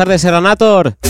tardes, Serenator.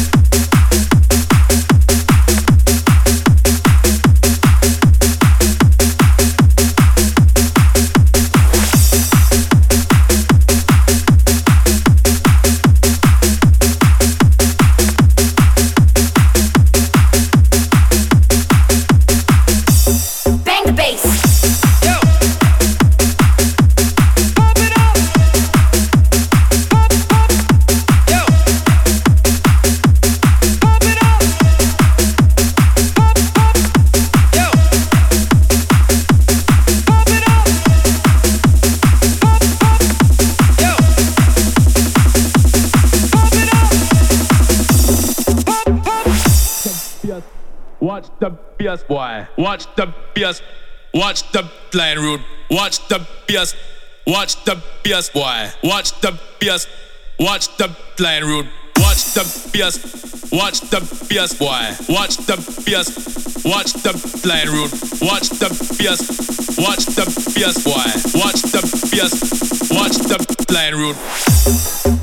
Bass, boy. Watch the bass. Watch the line road. Watch the bass. Watch the bass, boy. Watch the bass. Watch the line road. Watch the bass. Watch the bass, boy. Watch the bass. Watch the line road. Watch the bass. Watch the bass, boy. Watch the bass. Watch the line road.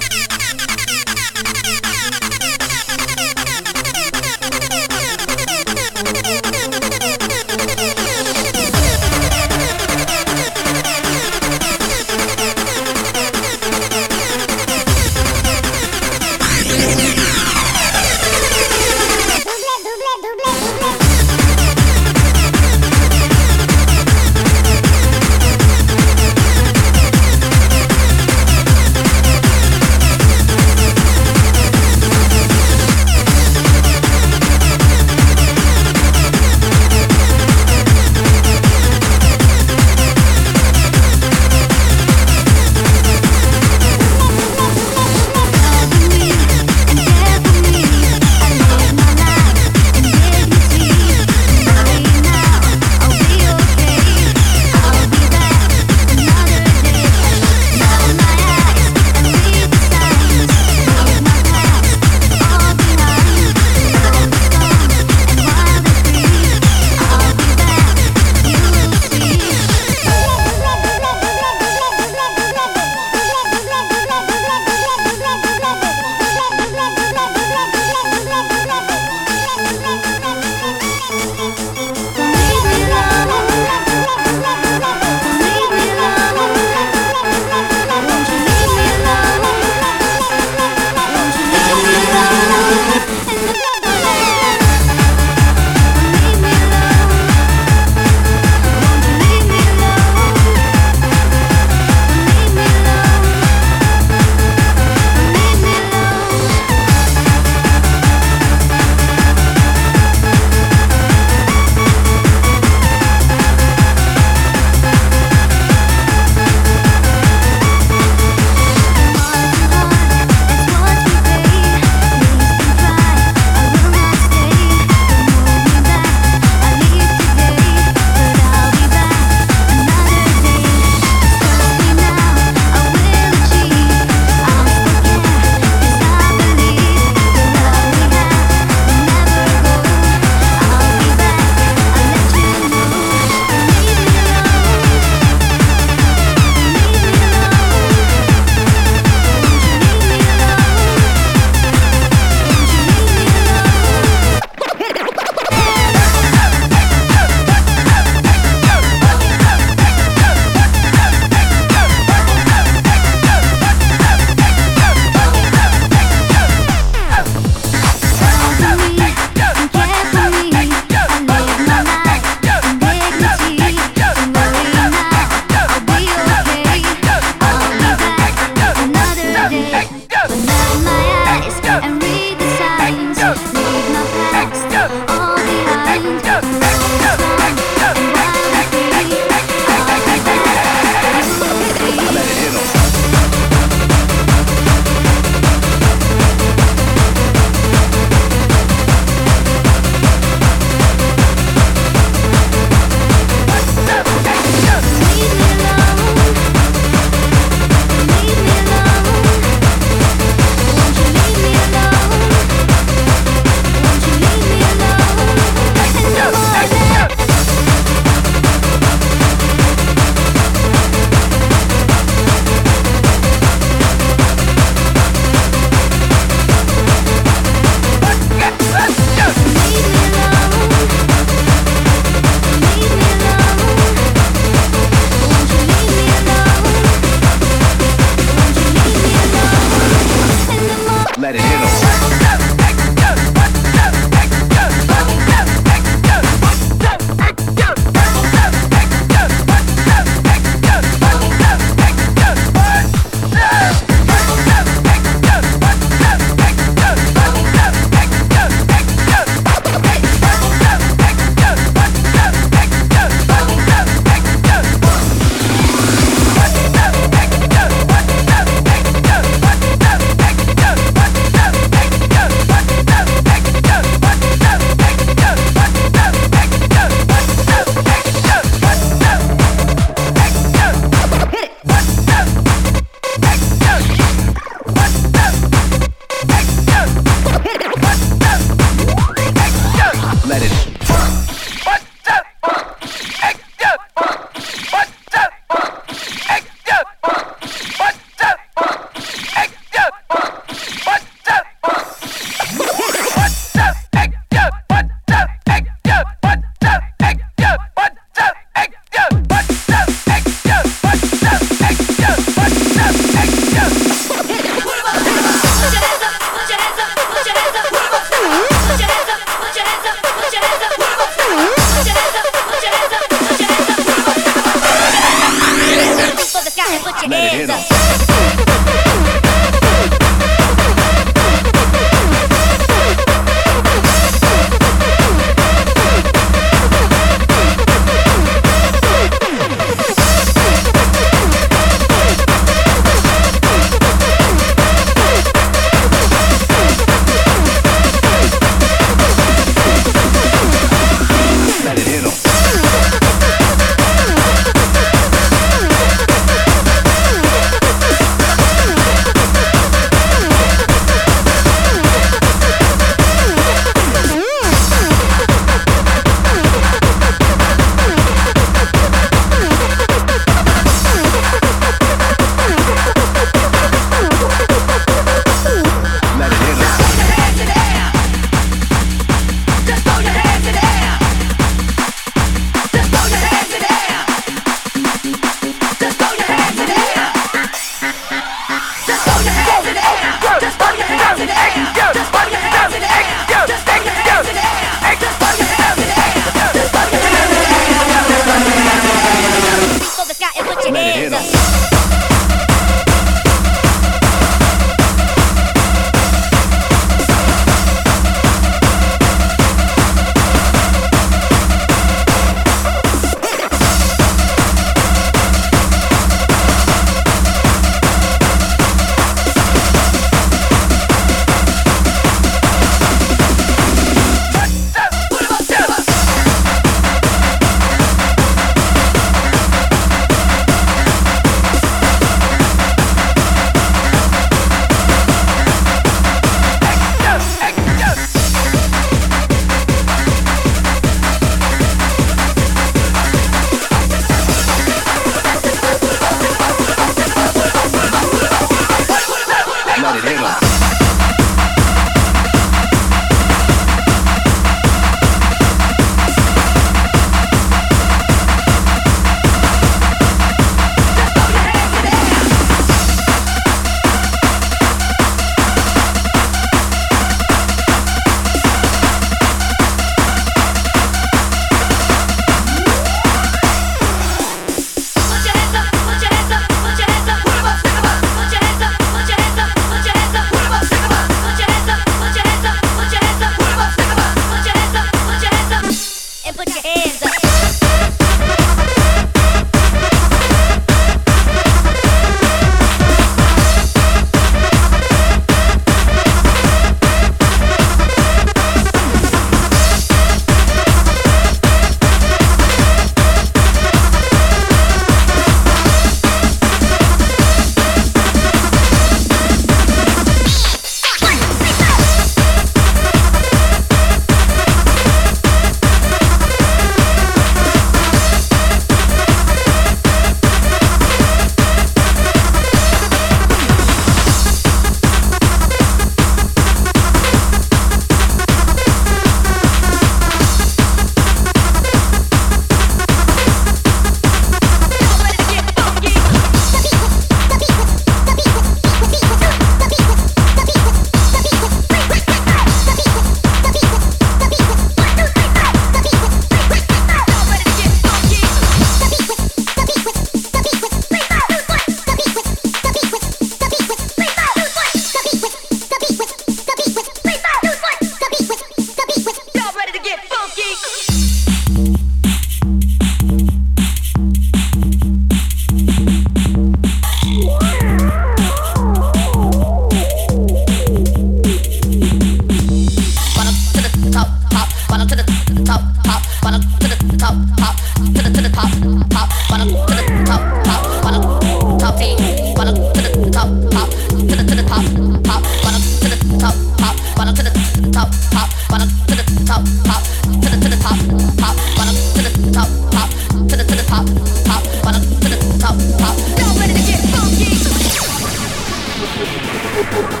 people.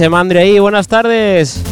Ese mandre ahí, buenas tardes.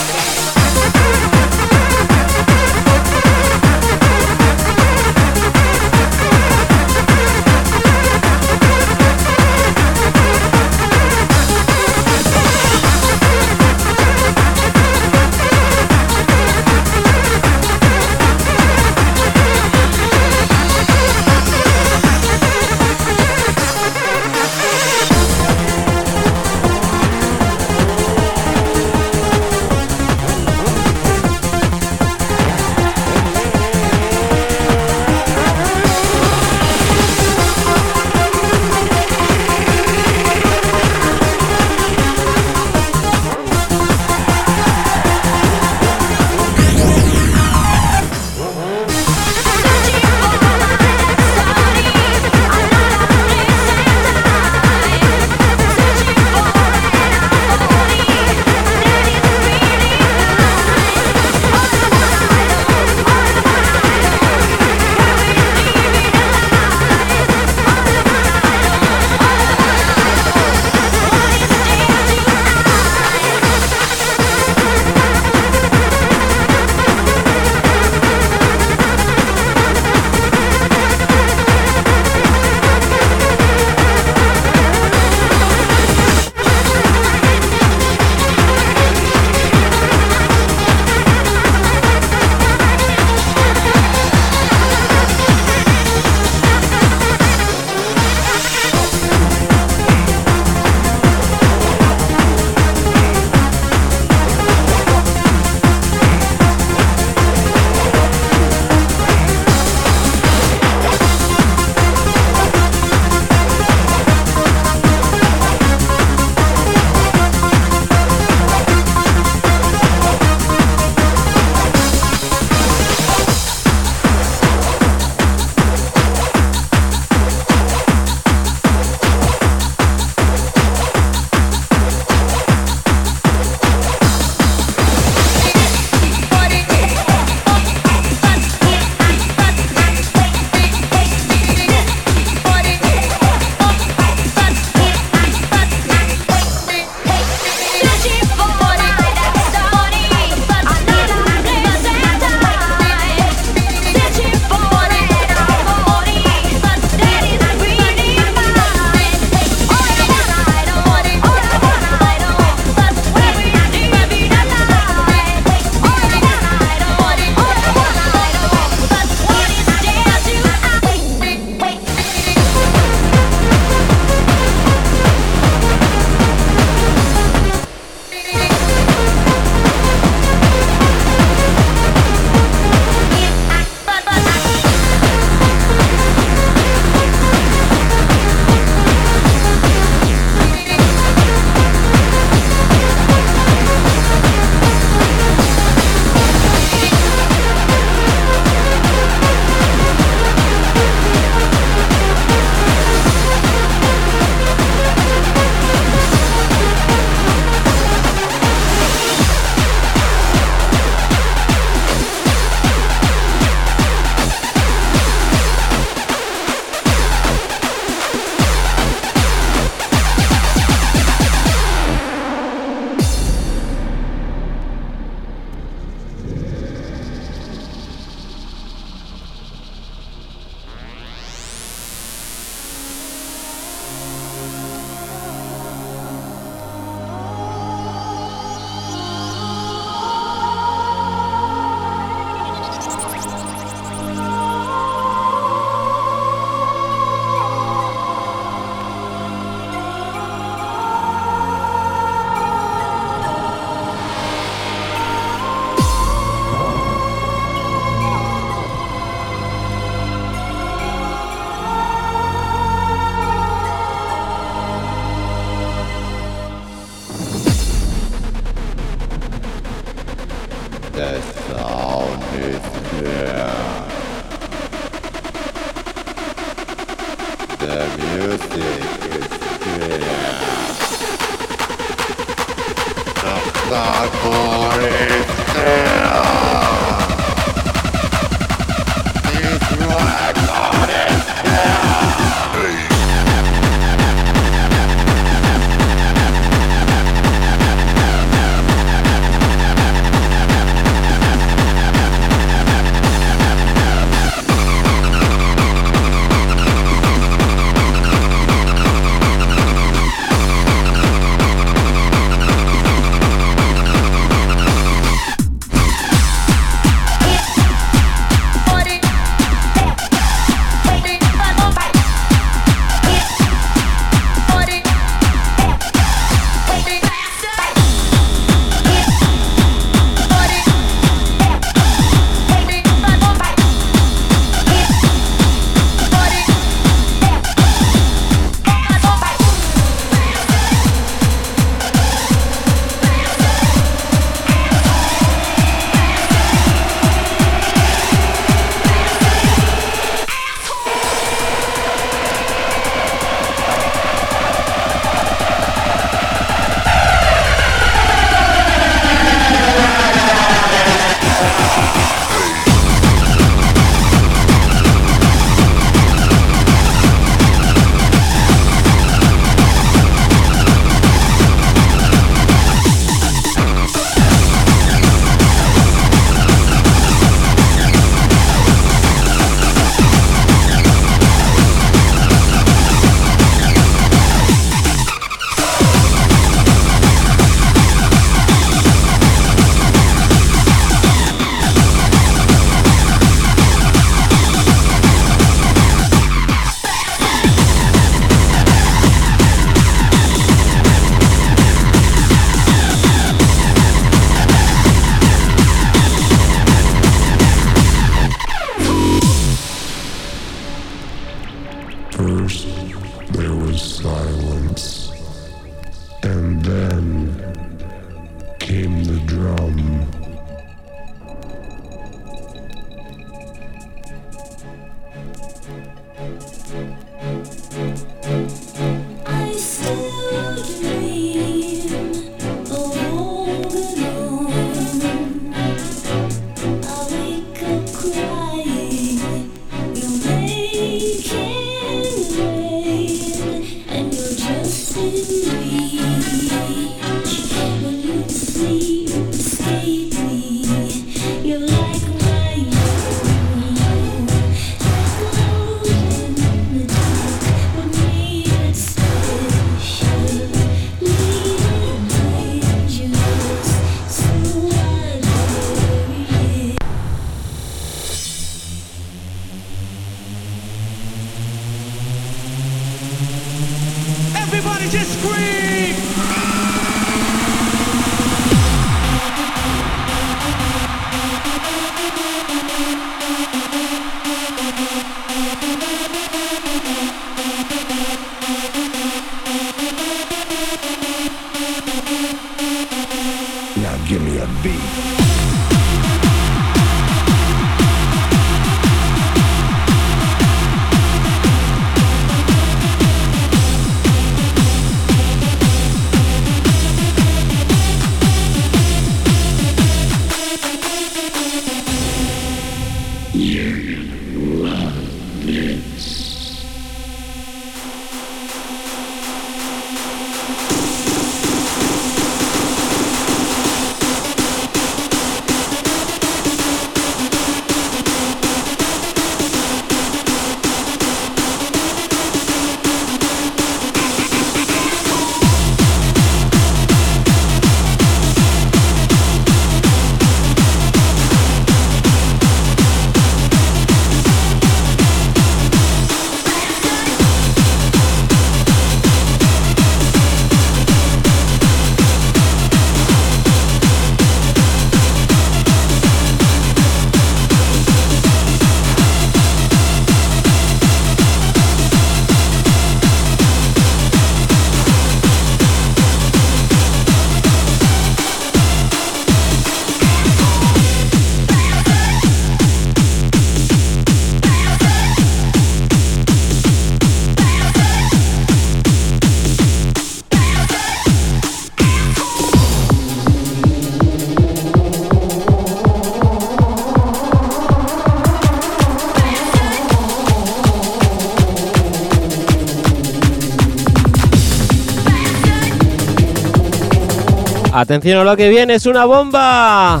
Atención a lo que viene, es una bomba.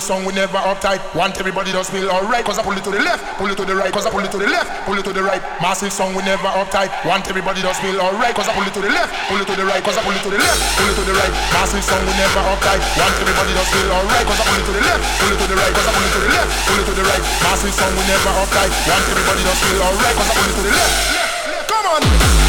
Massive song, we never uptight. Want everybody to feel alright. Cause I pull it to the left, pull it to the right. Cause I pull it to the left, pull it to the right. Massive song, we never uptight. Want everybody to feel alright. Cause I pull it to the left, pull it to the right. Cause I pull it to the left, pull it to the right. Massive song, we never uptight. Want everybody to feel alright. Cause I pull it to the left, pull it to the right. Cause I pull it to the left, pull it to the right. Massive song, we never uptight. Want everybody to feel alright. Cause I pull it to the left. Come on.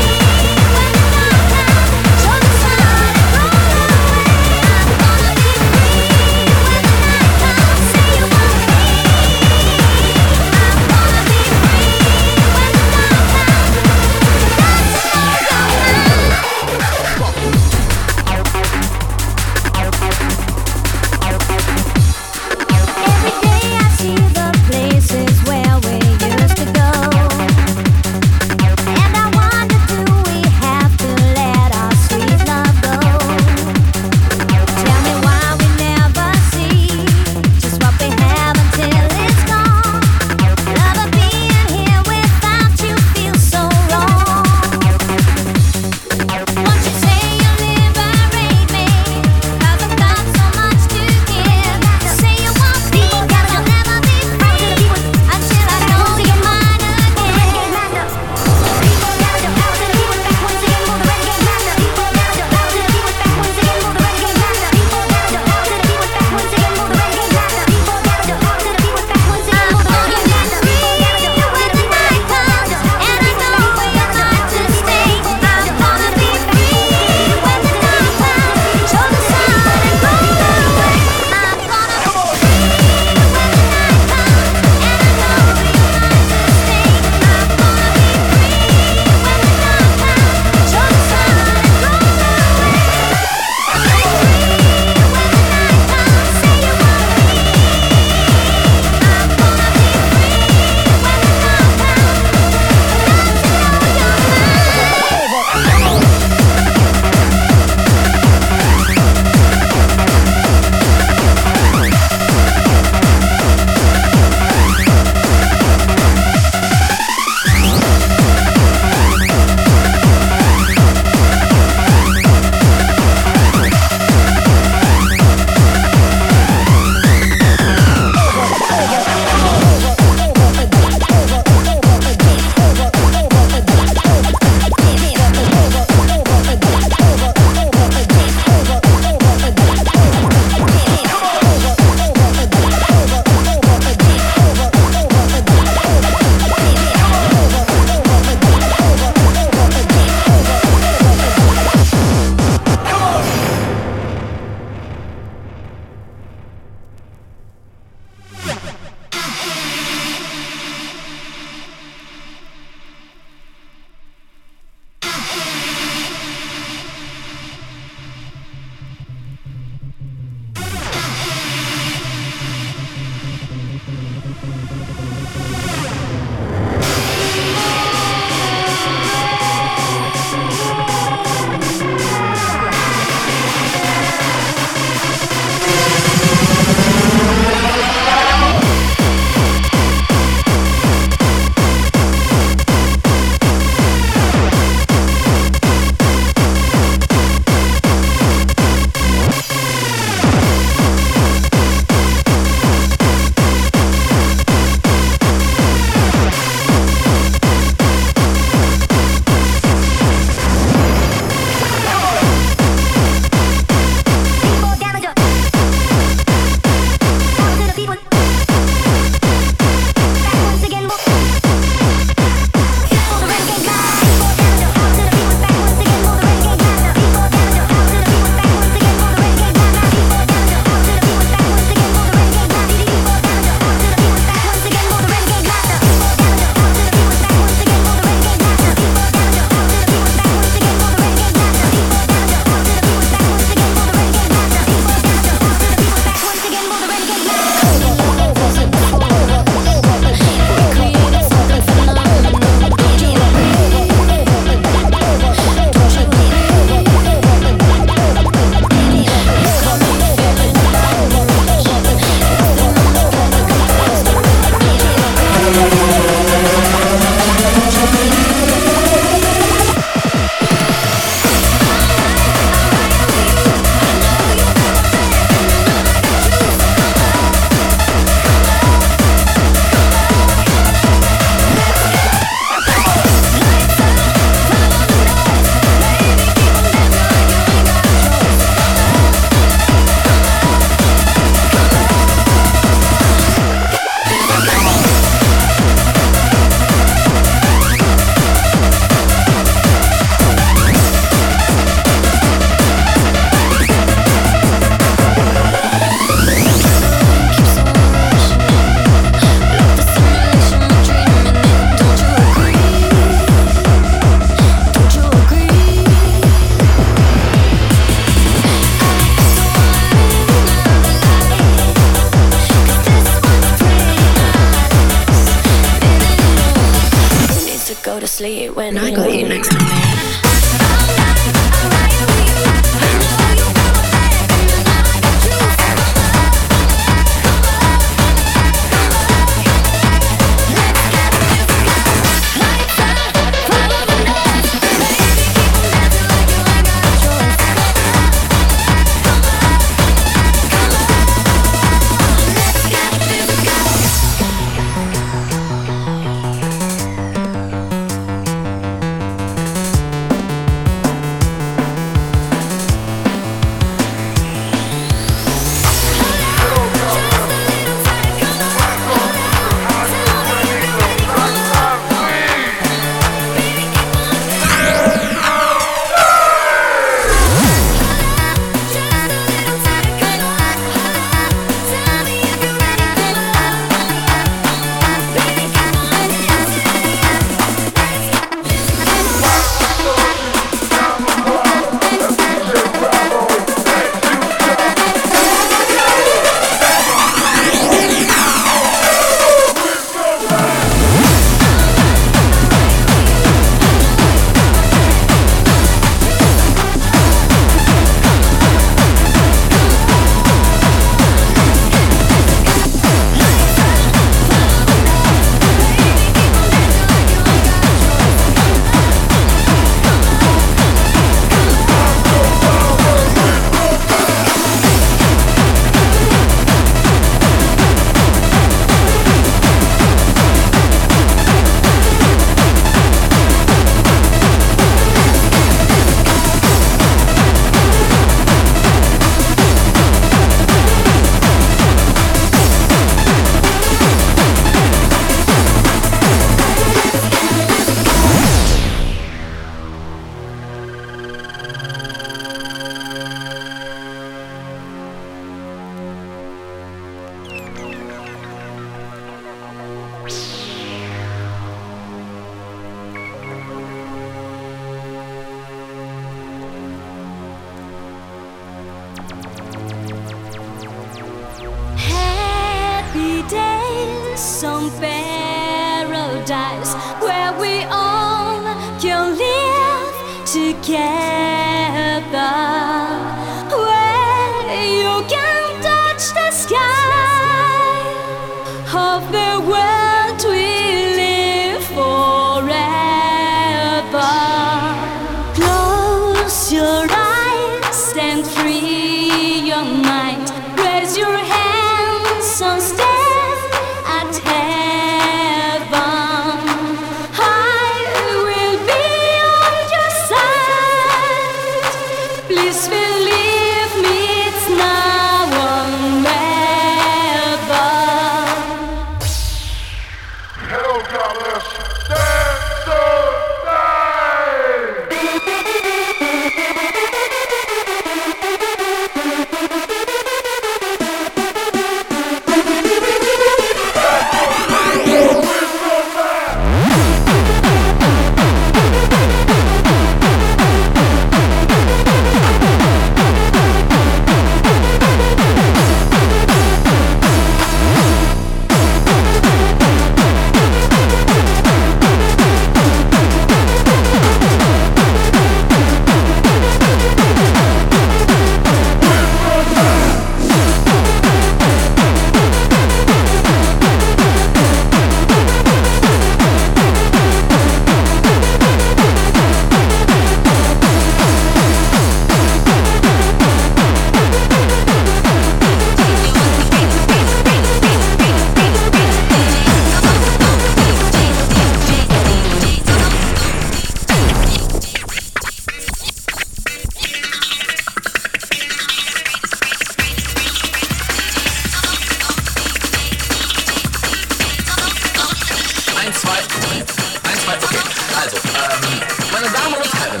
Meine Damen und Herren,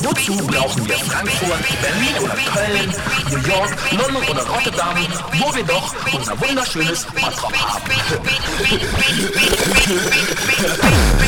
wozu brauchen wir Frankfurt, Berlin oder Köln, New York, London oder Rotterdam, wo wir doch unser wunderschönes Bottrop haben?